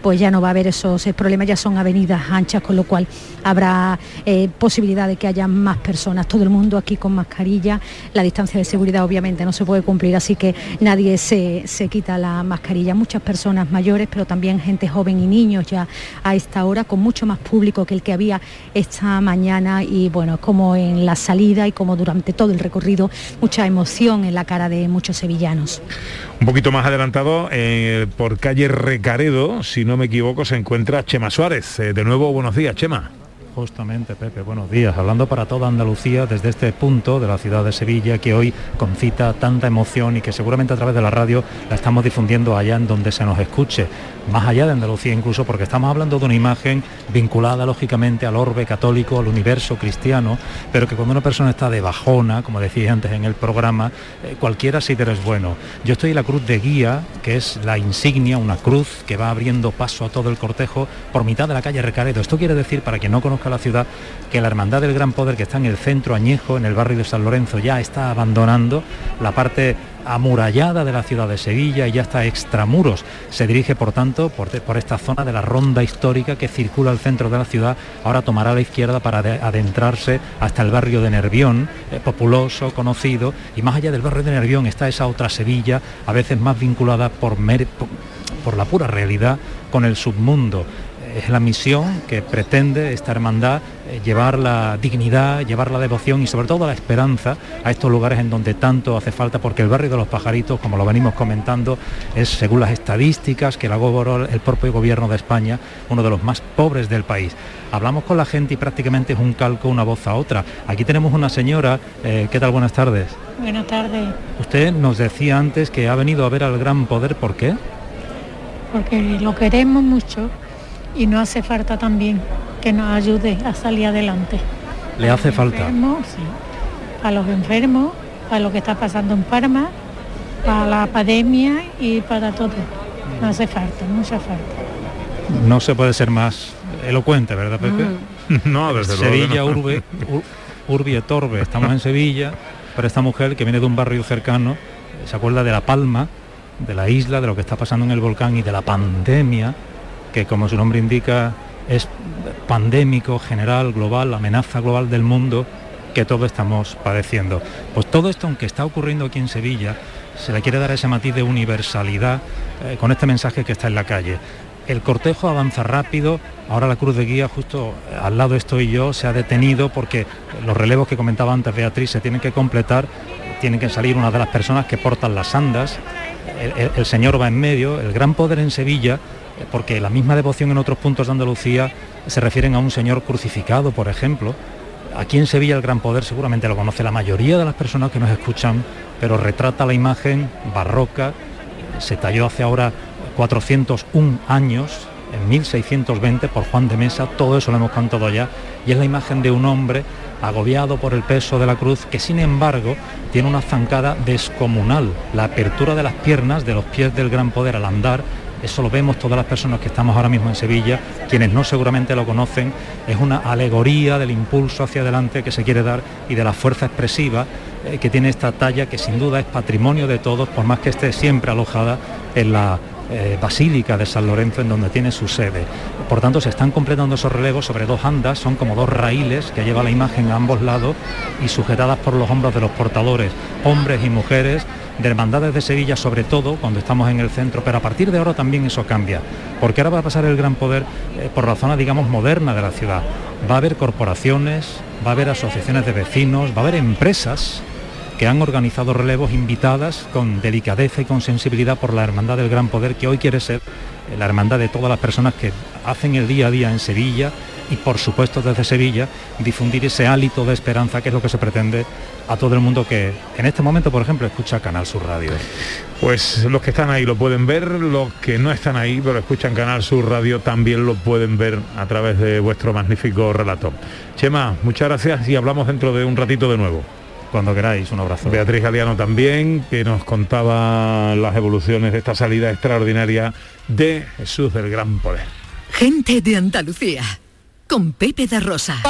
pues ya no va a haber esos problemas, ya son avenidas anchas, con lo cual habrá eh, posibilidad de que haya más personas, todo el mundo aquí con mascarilla, la distancia de seguridad obviamente no se puede cumplir, así que nadie se, se quita la mascarilla, muchas personas mayores, pero también gente joven y niños ya a esta hora, con mucho más público que el que había esta mañana. Y bueno, como en la salida y como durante todo el recorrido, mucha emoción en la cara de muchos sevillanos. Un poquito más adelantado, eh, por calle Recaredo, si no me equivoco, se encuentra Chema Suárez. Eh, de nuevo, buenos días, Chema. Justamente, Pepe, buenos días. Hablando para toda Andalucía desde este punto de la ciudad de Sevilla que hoy concita tanta emoción y que seguramente a través de la radio la estamos difundiendo allá en donde se nos escuche, más allá de Andalucía incluso, porque estamos hablando de una imagen vinculada lógicamente al orbe católico, al universo cristiano, pero que cuando una persona está de bajona, como decía antes en el programa, eh, cualquiera síder es bueno. Yo estoy en la cruz de guía, que es la insignia, una cruz que va abriendo paso a todo el cortejo por mitad de la calle Recaredo. Esto quiere decir, para quien no conozca la ciudad, que la Hermandad del Gran Poder, que está en el centro añejo, en el barrio de San Lorenzo, ya está abandonando la parte amurallada de la ciudad de Sevilla y ya está extramuros. Se dirige, por tanto, por, esta zona de la ronda histórica que circula al centro de la ciudad. Ahora tomará la izquierda para adentrarse hasta el barrio de Nervión, eh, populoso, conocido. Y más allá del barrio de Nervión está esa otra Sevilla, a veces más vinculada por, por la pura realidad con el submundo es la misión que pretende esta hermandad eh, llevar la dignidad, llevar la devoción y sobre todo la esperanza a estos lugares en donde tanto hace falta, porque el barrio de los pajaritos, como lo venimos comentando, es según las estadísticas que elaboró el propio gobierno de España, uno de los más pobres del país. Hablamos con la gente y prácticamente es un calco una voz a otra. Aquí tenemos una señora, eh, ¿qué tal? Buenas tardes. Buenas tardes. Usted nos decía antes que ha venido a ver al gran poder, ¿por qué? porque lo queremos mucho y no hace falta también que nos ayude a salir adelante. Le hace falta. Enfermos, sí. A los enfermos, a lo que está pasando en Parma, para la pandemia y para todo. No hace falta, mucha falta. No se puede ser más elocuente, ¿verdad, Pepe? (laughs) No, desde luego que Sevilla, no. Urbe, Ur- Urbi et Orbe. Estamos en Sevilla, pero esta mujer que viene de un barrio cercano se acuerda de La Palma, de la isla, de lo que está pasando en el volcán y de la pandemia, que como su nombre indica es pandémico, general, global, amenaza global del mundo que todos estamos padeciendo. Pues todo esto, aunque está ocurriendo aquí en Sevilla, se le quiere dar ese matiz de universalidad eh, con este mensaje que está en la calle. El cortejo avanza rápido, ahora la cruz de guía justo eh, al lado estoy yo, se ha detenido porque los relevos que comentaba antes Beatriz se tienen que completar, tienen que salir una de las personas que portan las andas, el, señor va en medio, el gran poder en Sevilla, porque la misma devoción en otros puntos de Andalucía se refieren a un señor crucificado, por ejemplo. Aquí en Sevilla el gran poder seguramente lo conoce la mayoría de las personas que nos escuchan, pero retrata la imagen barroca, se talló hace ahora 401 años, en 1620 por Juan de Mesa, todo eso lo hemos cantado ya, y es la imagen de un hombre agobiado por el peso de la cruz, que sin embargo tiene una zancada descomunal, la apertura de las piernas, de los pies del gran poder al andar, eso lo vemos todas las personas que estamos ahora mismo en Sevilla, quienes no seguramente lo conocen, es una alegoría del impulso hacia adelante que se quiere dar y de la fuerza expresiva eh, que tiene esta talla que sin duda es patrimonio de todos, por más que esté siempre alojada en la eh, Basílica de San Lorenzo, en donde tiene su sede. Por tanto, se están completando esos relevos sobre dos andas, son como dos raíles que lleva la imagen a ambos lados y sujetadas por los hombros de los portadores, hombres y mujeres, de hermandades de Sevilla sobre todo cuando estamos en el centro, pero a partir de ahora también eso cambia, porque ahora va a pasar el gran poder eh, por la zona, digamos, moderna de la ciudad. Va a haber corporaciones, va a haber asociaciones de vecinos, va a haber empresas que han organizado relevos invitadas con delicadeza y con sensibilidad por la Hermandad del Gran Poder, que hoy quiere ser eh, la hermandad de todas las personas que hacen el día a día en Sevilla y por supuesto desde Sevilla difundir ese hálito de esperanza que es lo que se pretende a todo el mundo que en este momento, por ejemplo, escucha Canal Sur Radio. Pues los que están ahí lo pueden ver, los que no están ahí pero escuchan Canal Sur Radio también lo pueden ver a través de vuestro magnífico relato. Chema, muchas gracias y hablamos dentro de un ratito de nuevo. Cuando queráis, un abrazo. Beatriz Galeano también, que nos contaba las evoluciones de esta salida extraordinaria de Jesús del Gran Poder. Gente de Andalucía. Con Pepe da Rosa.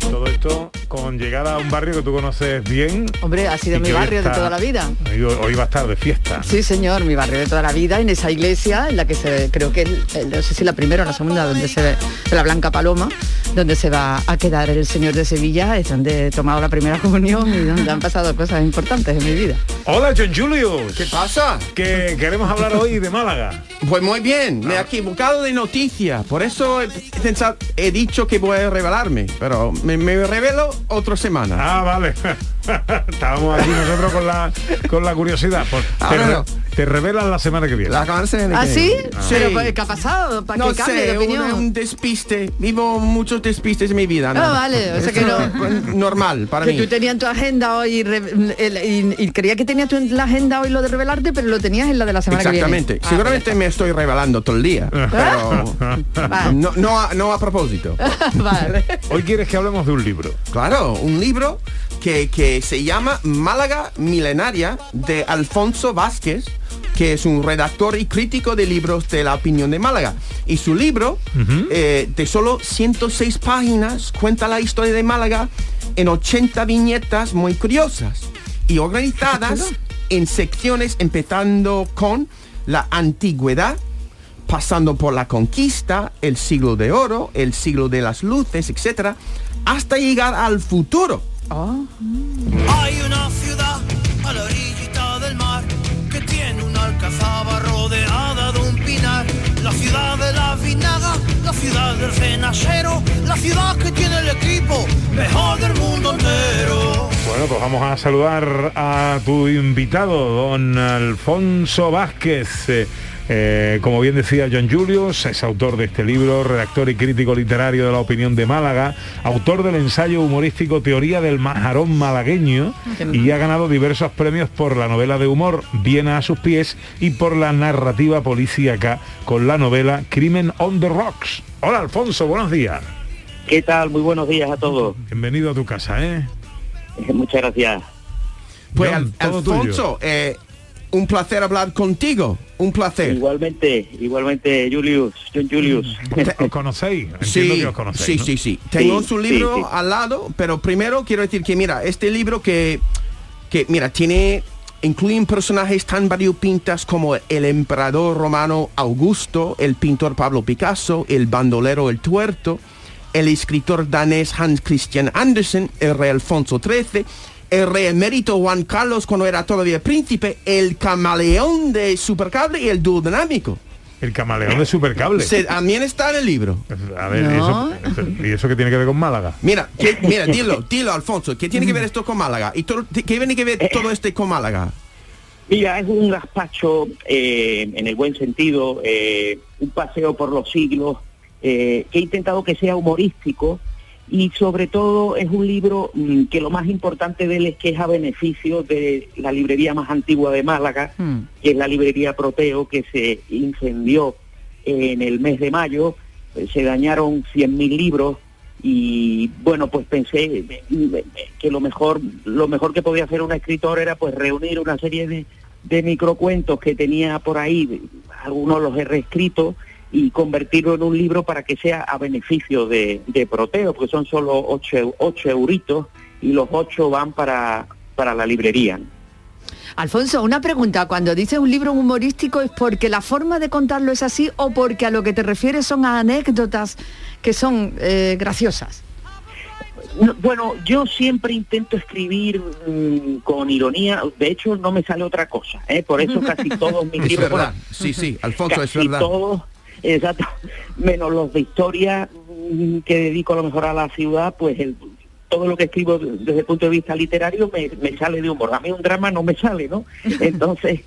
Todo esto con llegada a un barrio que tú conoces bien. Hombre, ha sido mi barrio de toda la vida. Hoy, hoy va a estar de fiesta. Sí, señor, mi barrio de toda la vida, en esa iglesia, en la que se, creo que, el- el- no sé si la primera o la segunda, donde se ve, la Blanca Paloma, donde se va a quedar el Señor de Sevilla, es donde he tomado la primera (laughs) comunión y donde han pasado cosas importantes en mi vida. Hola, John Julius. ¿Qué pasa? Que queremos hablar hoy de Málaga. Pues muy bien, me he equivocado de noticia, por eso he, pensado- he dicho que voy a revelarme, pero me, me revelo otra semana. Ah, vale. (laughs) Estábamos aquí nosotros con la con la curiosidad. Pues, te, Ahora re- no. te revelan la semana que viene. ¿Ah, sí? Pero, pues, ¿qué ha pasado? ¿Para No que cambie de sé, opinión? un, un despiste. Vivo muchos despistes en mi vida. ¿no? Ah, vale, o sea que no- (laughs) Normal, para que mí. tú tenías en tu agenda hoy re- el- y, y creía que tenías la agenda hoy lo de revelarte, pero lo tenías en la de la semana Exactamente. que viene. Ah, Seguramente me estoy revelando todo el día, pero (laughs) Vale. no, no, a, no a propósito. vale. Hoy quieres que hablemos de un libro. Claro, un libro que, que se llama Málaga Milenaria de Alfonso Vázquez, que es un redactor y crítico de libros de la opinión de Málaga. Y su libro, eh, de solo 106 páginas, cuenta la historia de Málaga en 80 viñetas muy curiosas y organizadas en secciones empezando con la antigüedad, pasando por la conquista, el siglo de oro, el siglo de las luces, etc., hasta llegar al futuro. Hay una ciudad a la orillita del mar que tiene una alcazaba rodeada de un pinar. La ciudad de la vinaga, la ciudad del cenacero, la ciudad que tiene el equipo mejor del mundo entero. Bueno, pues vamos a saludar a tu invitado, don Alfonso Vázquez. Eh, como bien decía John Julius, es autor de este libro, redactor y crítico literario de la opinión de Málaga, autor del ensayo humorístico Teoría del Majarón Malagueño y ha ganado diversos premios por la novela de humor Viena a sus pies y por la narrativa policíaca con la novela Crimen on the Rocks. Hola Alfonso, buenos días. ¿Qué tal? Muy buenos días a todos. Bienvenido a tu casa, ¿eh? Muchas gracias. Pues John. Alfonso, eh, un placer hablar contigo, un placer. Igualmente, igualmente, Julius, John Julius. ¿Os conocéis? Entiendo Sí, que os conocéis, sí, ¿no? sí, sí. Tengo Sí, su sí, libro sí. al lado, pero primero quiero decir que mira, este libro que, que mira, tiene incluyen personajes tan variopintas como el emperador romano Augusto, el pintor Pablo Picasso, el bandolero El Tuerto, el escritor danés Hans Christian Andersen, el rey Alfonso XIII, el rey emérito Juan Carlos cuando era todavía príncipe, el camaleón de Supercable y el dúo dinámico. El camaleón de Supercable. Se- también está en el libro. A ver, ¿y eso, ¿y eso qué tiene que ver con Málaga? Mira, que- mira, dilo, dilo, Alfonso, ¿qué tiene que ver esto con Málaga? ¿Y todo, qué tiene que ver todo este con Málaga? Mira, es un gazpacho eh, en el buen sentido, eh, un paseo por los siglos, eh, que he intentado que sea humorístico y sobre todo es un libro mm, que lo más importante de él es que es a beneficio de la librería más antigua de Málaga, que es la librería Proteo, que se incendió en el mes de mayo, eh, se dañaron 100.000 libros y bueno, pues pensé eh, eh, que lo mejor lo mejor que podía hacer un escritor era pues reunir una serie de, de microcuentos que tenía por ahí, algunos los he reescrito y convertirlo en un libro para que sea a beneficio de, de Proteo, porque son solo ocho, ocho euritos y los ocho van para, para la librería. Alfonso, una pregunta. Cuando dices un libro humorístico, ¿es porque la forma de contarlo es así o porque a lo que te refieres son a anécdotas que son eh, graciosas? No, bueno, yo siempre intento escribir mm, con ironía, de hecho no me sale otra cosa, ¿eh? por eso casi (laughs) todos mis Es libros, verdad, bueno, sí, sí, Alfonso, es verdad. todos, exacto, menos los de historia mm, que dedico a lo mejor a la ciudad, pues el- todo lo que escribo desde el punto de vista literario me, me sale de humor. A mí un drama no me sale, ¿no? (laughs) Entonces,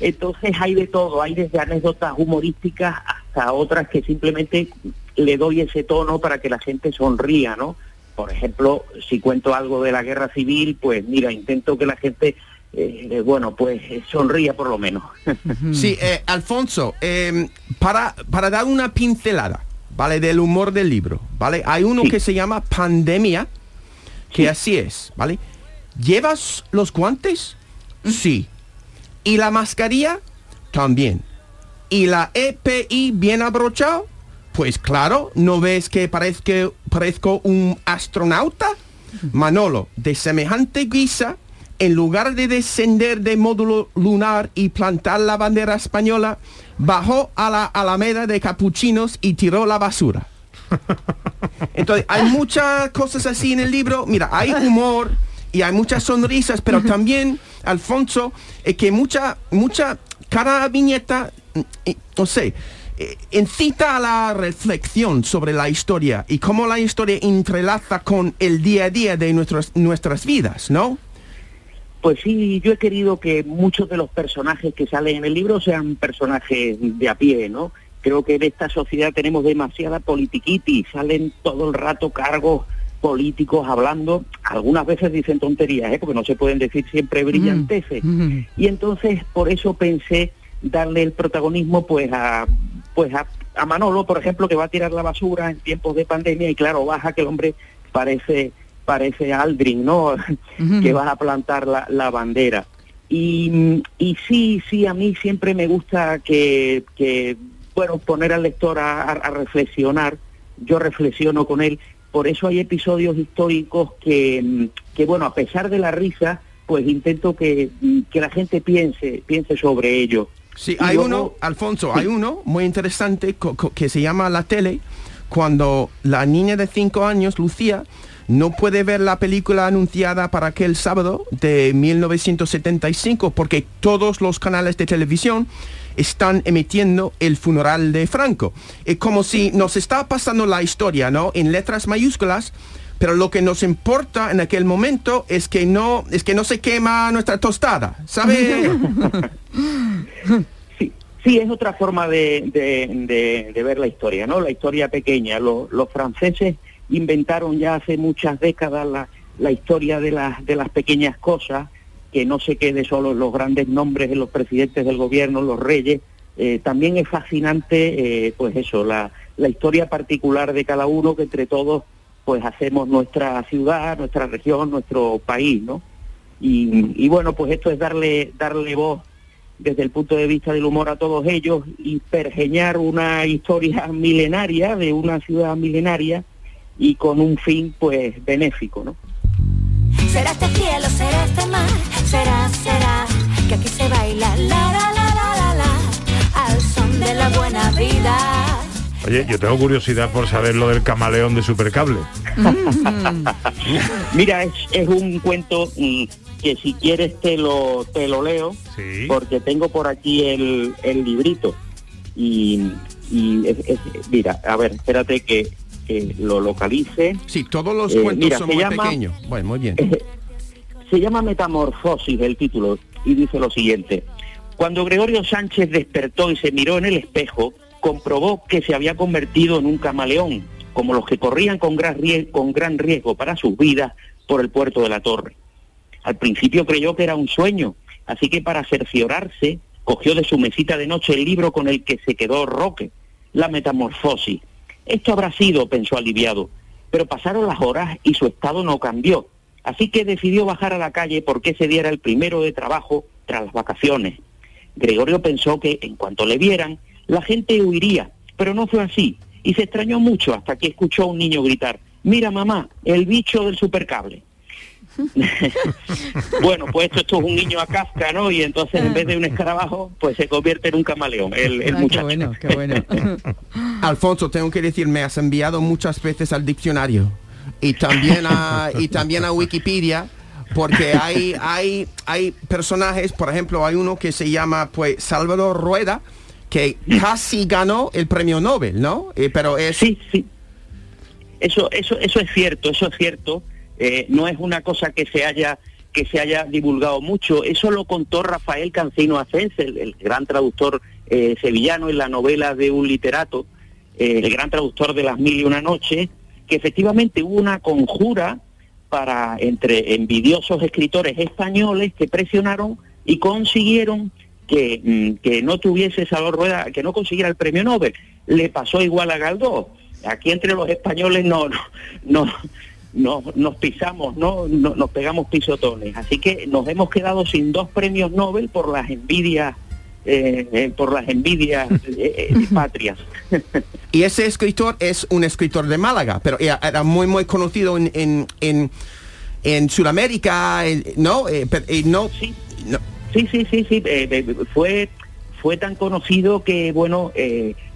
entonces hay de todo, hay desde anécdotas humorísticas hasta otras que simplemente le doy ese tono para que la gente sonría, ¿no? Por ejemplo, si cuento algo de la guerra civil, pues mira, intento que la gente, eh, bueno, pues eh, sonría por lo menos. Sí, eh, Alfonso, eh, para, para dar una pincelada, ¿vale? Del humor del libro, ¿vale? Hay uno que se llama Pandemia, que así es, ¿vale? ¿Llevas los guantes? Sí. ¿Y la mascarilla? También. ¿Y la EPI bien abrochado? Pues claro, ¿no ves que parezco, parezco un astronauta? Manolo, de semejante guisa, en lugar de descender de módulo lunar y plantar la bandera española, bajó a la alameda de capuchinos y tiró la basura. (laughs) Entonces, hay muchas cosas así en el libro. Mira, hay humor y hay muchas sonrisas, pero también, Alfonso, es que mucha, mucha, cada viñeta, eh, no sé, eh, incita a la reflexión sobre la historia y cómo la historia entrelaza con el día a día de nuestras, nuestras vidas, ¿no? Pues sí, yo he querido que muchos de los personajes que salen en el libro sean personajes de a pie, ¿no? Creo que en esta sociedad tenemos demasiada politiquiti, salen todo el rato cargos políticos hablando, algunas veces dicen tonterías, ¿eh? porque no se pueden decir siempre brillanteces. Y entonces por eso pensé darle el protagonismo pues a pues a, a Manolo, por ejemplo, que va a tirar la basura en tiempos de pandemia y claro, baja que el hombre parece parece Aldrin, ¿no? (laughs) que va a plantar la, la bandera. Y, y sí, sí, a mí siempre me gusta que, que bueno, poner al lector a, a- a reflexionar. Yo reflexiono con él. Por eso hay episodios históricos que, que bueno, a pesar de la risa, pues intento que, que la gente piense, piense sobre ello. Sí, hay luego- uno, Alfonso, hay uno muy interesante que se llama La Tele, cuando la niña de 5 años, Lucía, no puede ver la película anunciada para aquel sábado de 1975 porque todos los canales de televisión están emitiendo el funeral de Franco. Es como si nos está pasando la historia, ¿no? En letras mayúsculas, pero lo que nos importa en aquel momento es que no, es que no se quema nuestra tostada, ¿sabe? (laughs) Sí, es otra forma de, ver la historia, ¿no? La historia pequeña. Los franceses inventaron ya hace muchas décadas la, la historia de las, de las pequeñas cosas, que no se quede solo los grandes nombres de los presidentes del gobierno, los reyes. Eh, también es fascinante, eh, pues eso, la, la historia particular de cada uno, que entre todos pues hacemos nuestra ciudad, nuestra región, nuestro país, ¿no? Y, y bueno, pues esto es darle, darle voz desde el punto de vista del humor a todos ellos y pergeñar una historia (laughs) milenaria de una ciudad milenaria y con un fin pues benéfico, ¿no? Será este cielo, será este mar, será, será, que aquí se baila la la la la la la, al son de la buena vida. Oye, yo tengo curiosidad por saber lo del camaleón de Supercable. (laughs) Mira, es, es un cuento mm, que si quieres te lo, te lo leo, porque tengo por aquí el, el librito. Y, y es- es- mira, a ver, espérate que, que lo localice. Sí, todos los Eh, cuentos mira, son muy llama- pequeños. Bueno, muy bien. (laughs) Se llama Metamorfosis el título y dice lo siguiente. Cuando Gregorio Sánchez despertó y se miró en el espejo, comprobó que se había convertido en un camaleón, como los que corrían con gran, rie- con gran riesgo para sus vidas por el puerto de la torre. Al principio creyó que era un sueño, así que para cerciorarse, cogió de su mesita de noche el libro con el que se quedó Roque, La Metamorfosis. Esto habrá sido, pensó aliviado, pero pasaron las horas y su estado no cambió. Así que decidió bajar a la calle porque ese día era el primero de trabajo tras las vacaciones. Gregorio pensó que en cuanto le vieran, la gente huiría, pero no fue así. Y se extrañó mucho hasta que escuchó a un niño gritar, mira mamá, el bicho del supercable. (laughs) bueno, pues esto, esto es un niño a Kafka, ¿no? Y entonces en vez de un escarabajo, pues se convierte en un camaleón, el, el muchacho. (laughs) Alfonso, tengo que decir, me has enviado muchas veces al diccionario y también a, y también a Wikipedia porque hay, hay, hay personajes, por ejemplo, hay uno que se llama pues Salvador Rueda, que casi ganó el premio Nobel, ¿no? Eh, pero es... Sí, sí. Eso, eso, eso es cierto, eso es cierto. Eh, no es una cosa que se haya que se haya divulgado mucho. Eso lo contó Rafael Cancino Ascense, el, el gran traductor eh, sevillano en la novela de un literato, eh, el gran traductor de Las Mil y Una Noches, que efectivamente hubo una conjura para entre envidiosos escritores españoles que presionaron y consiguieron que, mm, que no tuviese Salvador Rueda, que no consiguiera el premio Nobel. Le pasó igual a Galdós. Aquí entre los españoles no, no, no- nos pisamos, ¿no? No- nos pegamos pisotones. Así que nos hemos quedado sin dos premios Nobel por las envidias, eh, eh, por las envidias (laughs) eh, eh, patrias. (laughs) Y ese escritor es un escritor de Málaga, pero era, muy, muy conocido en, en, en, en Sudamérica, ¿no? Pero, eh, no, no. Sí, sí, sí, sí. fue, fue tan conocido que, bueno,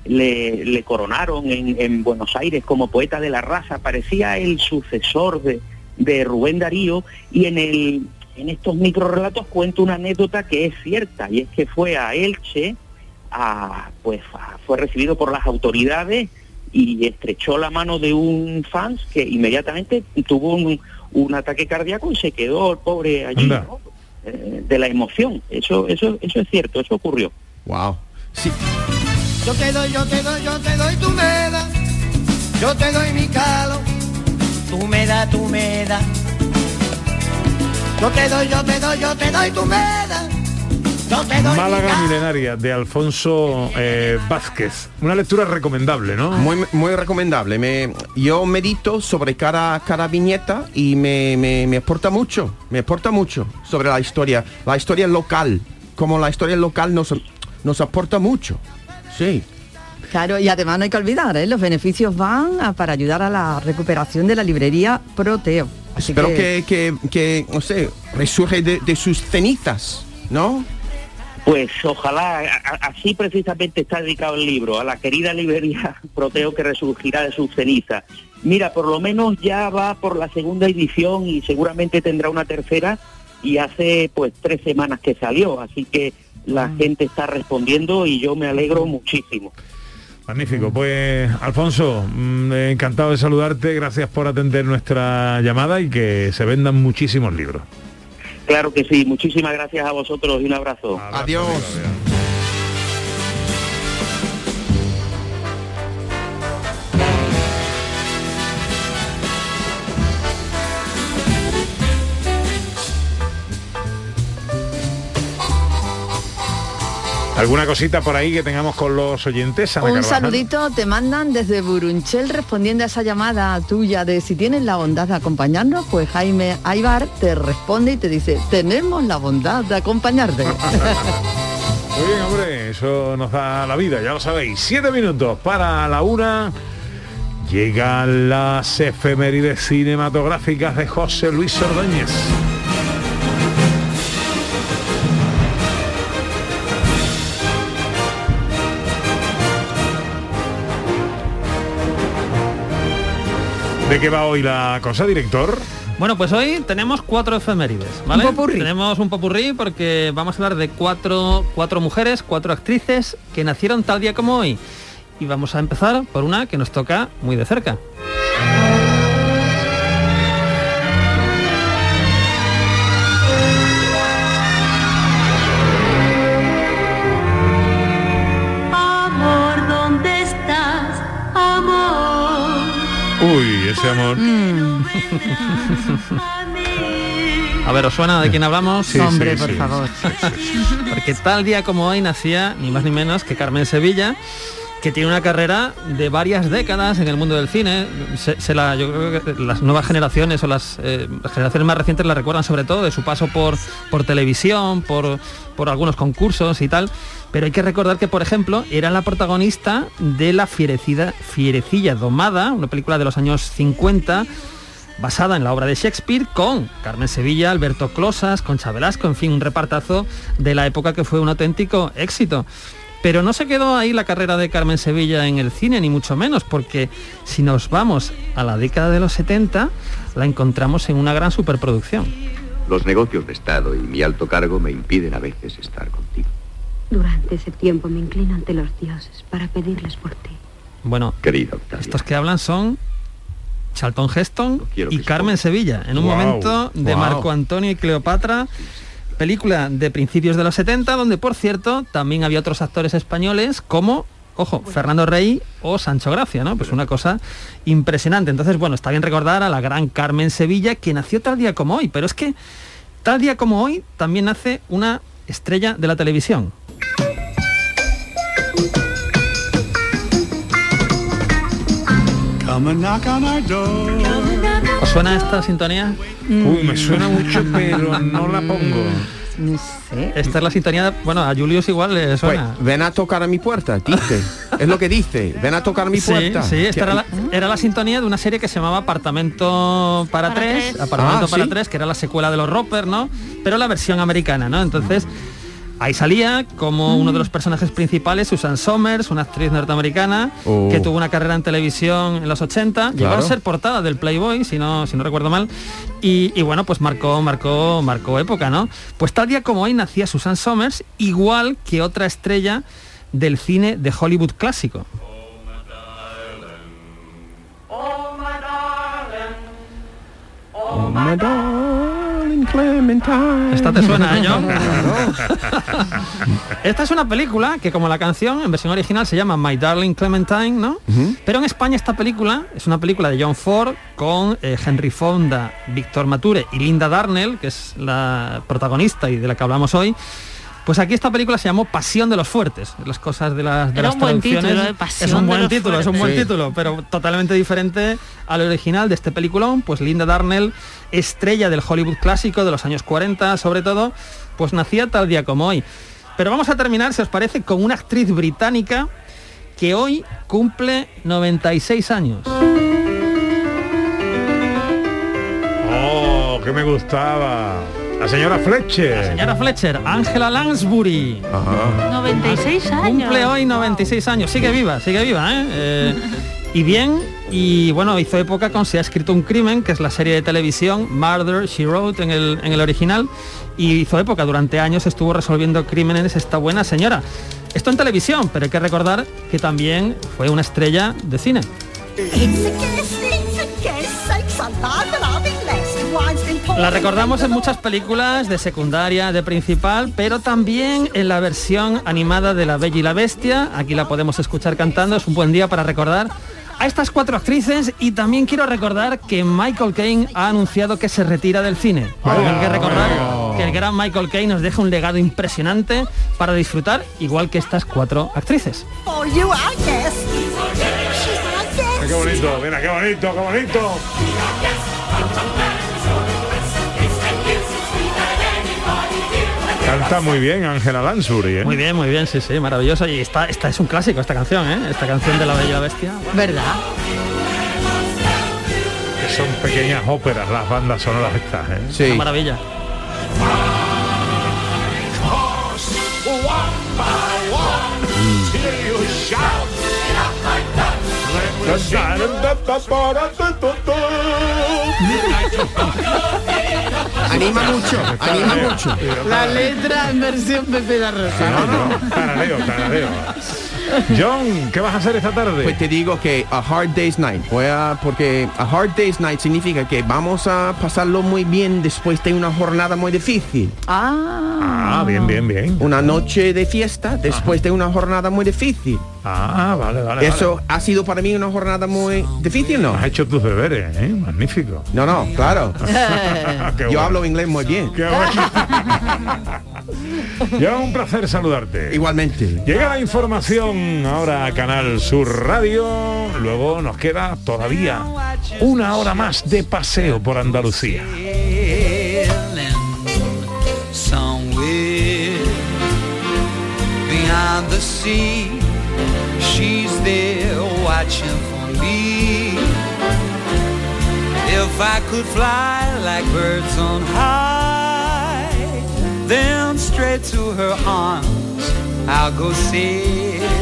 le, le coronaron en, en Buenos Aires como poeta de la raza. Parecía el sucesor de, de Rubén Darío y en, el, en estos microrelatos cuento una anécdota que es cierta y es que fue a Elche, a, pues a- fue recibido por las autoridades y estrechó la mano de un fans que inmediatamente tuvo un, un ataque cardíaco y se quedó el pobre allí. Eh, de la emoción. Eso, eso, eso es cierto, eso ocurrió. Wow. Sí. Yo te doy, yo te doy, yo te doy tu meda. Yo te doy mi calo. Tú me das, tú me das. Yo te doy, yo te doy, yo te doy te doy mi Málaga milenaria de Alfonso eh, Vázquez. Una lectura recomendable, ¿no? Muy, muy recomendable. Me, yo medito sobre cada, cada viñeta y me, me, me aporta mucho, me aporta mucho sobre la historia, la historia local, como la historia local nos, nos aporta mucho. Sí. Claro, y además no hay que olvidar, ¿eh? los beneficios van a- para ayudar a la recuperación de la librería Proteo. Así Espero que, que, que, no sé, resurge de, de sus cenizas, ¿no? Pues ojalá, así precisamente está dedicado el libro, a la querida librería (laughs) Proteo que resurgirá de sus cenizas. Mira, por lo menos ya va por la segunda edición y seguramente tendrá una tercera y hace pues tres semanas que salió, así que la gente está respondiendo y yo me alegro muchísimo. Magnífico. Pues, Alfonso, mm, encantado de saludarte. Gracias por atender nuestra llamada y que se vendan muchísimos libros. Claro que sí, muchísimas gracias a vosotros y un abrazo. Adiós. ¿Alguna cosita por ahí que tengamos con los oyentes? Ana Un Carvajal? saludito te mandan desde Burunchel respondiendo a esa llamada tuya de si tienes la bondad de acompañarnos, pues Jaime Aybar te responde y te dice, tenemos la bondad de acompañarte. (laughs) Muy bien, hombre, eso nos da la vida, ya lo sabéis. Siete minutos para la una. Llegan las efemérides cinematográficas de José Luis Ordóñez. ¿De qué va hoy la cosa, director? Bueno, pues hoy tenemos cuatro efemérides, ¿vale? Un popurrí. Tenemos un popurrí porque vamos a hablar de cuatro, cuatro mujeres, cuatro actrices que nacieron tal día como hoy. Y vamos a empezar por una que nos toca muy de cerca. Ese amor. Mm. A ver, ¿os suena de quién hablamos? Sí, Hombre, sí, por sí, favor. Porque tal día como hoy nacía ni más ni menos que Carmen Sevilla, que tiene una carrera de varias décadas en el mundo del cine. Se, yo creo que las nuevas generaciones o las, eh, generaciones más recientes la recuerdan sobre todo de su paso por, por televisión, por, por algunos concursos y tal. Pero hay que recordar que, por ejemplo, era la protagonista de La Fierecilla Domada, una película de los años 50, basada en la obra de Shakespeare, con Carmen Sevilla, Alberto Closas, Concha Velasco, en fin, un repartazo de la época que fue un auténtico éxito. Pero no se quedó ahí la carrera de Carmen Sevilla en el cine, ni mucho menos, porque si nos vamos a la década de los 70, la encontramos en una gran superproducción. Los negocios de Estado y mi alto cargo me impiden a veces estar contigo. Durante ese tiempo me inclino ante los dioses para pedirles por ti. Bueno, Querida Octavia. estos que hablan son Charlton Heston y Carmen Sevilla, en un momento de. Marco Antonio y Cleopatra, película de principios de los 70, donde por cierto también había otros actores españoles como, ojo, Fernando Rey o Sancho Gracia, ¿no? Pues una cosa impresionante. Entonces, bueno, está bien recordar a la gran Carmen Sevilla, que nació tal día como hoy, pero es que tal día como hoy también nace una estrella de la televisión. ¿Os suena esta sintonía? Uy, me suena mucho, pero no la pongo. No sé. Esta es la sintonía, bueno, a Julius igual le Pues, suena. ven a tocar a mi puerta, dice. es lo que dice. Ven a tocar a mi Sí, puerta. sí, esta era la, era la sintonía de una serie que se llamaba Apartamento para, Para tres, tres. Apartamento Ah, para ¿sí? tres, que era la secuela de los Roper, ¿no? Pero la versión americana, ¿no? Entonces, ahí salía como uno de los personajes principales, Susan Somers, una actriz norteamericana, Oh. que tuvo una carrera en televisión en los 80, llegó a ser portada del Playboy, si no, si no recuerdo mal, y, y bueno, pues marcó, marcó, marcó época, ¿no? Pues tal día como hoy nacía Susan Somers, igual que otra estrella del cine de Hollywood clásico. Oh, my darling Clementine. Esta te suena, ¿eh, John? (laughs) (laughs) Esta es una película que como la canción en versión original se llama My Darling Clementine, ¿no? Pero en España esta película es una película de John Ford con eh, Henry Fonda, Víctor Mature y Linda Darnell, que es la protagonista y de la que hablamos hoy. Pues aquí esta película se llamó Pasión de los Fuertes, las cosas de las, de Era las un buen traducciones. título, ¿eh? Pasión es un de buen los título, es un buen. Sí. título, pero totalmente diferente al original de este peliculón. Pues Linda Darnell, estrella del Hollywood clásico de los años 40 sobre todo, pues nacía tal día como hoy. Pero vamos a terminar, si os parece, con una actriz británica que hoy cumple 96 años. Oh, que me gustaba. La señora Fletcher. Señora Fletcher, Angela Lansbury. 96 años. Cumple hoy 96 años, sigue viva, sigue viva, ¿eh? Eh, y bien, y bueno, hizo época con Se ha escrito un crimen, que es la serie de televisión, Murder, She Wrote en el, en el original, y hizo época, durante años estuvo resolviendo crímenes esta buena señora. Esto en televisión, pero hay que recordar que también fue una estrella de cine. La recordamos en muchas películas de secundaria, de principal, pero también en la versión animada de La Bella y la Bestia. Aquí la podemos escuchar cantando, es un buen día para recordar a estas cuatro actrices y también quiero recordar que Michael Caine ha anunciado que se retira del cine. Hay que recordar que el gran Michael Caine nos deja un legado impresionante para disfrutar, igual que estas cuatro actrices. You. Qué bonito, mira, qué bonito, qué bonito. Canta muy bien Ángela Lansbury, ¿eh? Muy bien, muy bien, sí, sí, maravilloso. Y esta, esta es un clásico, esta canción, ¿eh? Esta canción de La Bella y la Bestia. ¿Verdad? Que son pequeñas óperas las bandas sonoras estas, ¿eh? Sí. Una maravilla. Anima mucho, anima mucho. La letra en versión Pepe la Rosa. No, no, tarareo, tarareo. John, ¿qué vas a hacer esta tarde? Pues te digo que a hard day's night, voy a, porque a hard day's night significa que vamos a pasarlo muy bien después de una jornada muy difícil. Ah. Ah, bien, bien, bien. Una noche de fiesta después de una jornada muy difícil. Ah, vale, vale. Eso ha sido para mí una jornada muy difícil, ¿no? Has hecho tus deberes, ¿eh? Magnífico. No, no, claro. (laughs) Yo bueno. hablo inglés muy bien. Qué bueno. (laughs) John, un placer saludarte. Igualmente. Llega la información ahora a Canal Sur Radio. Luego nos queda todavía una hora más de paseo por Andalucía. If I could fly like birds on high, then straight to her arms I'll go sailing.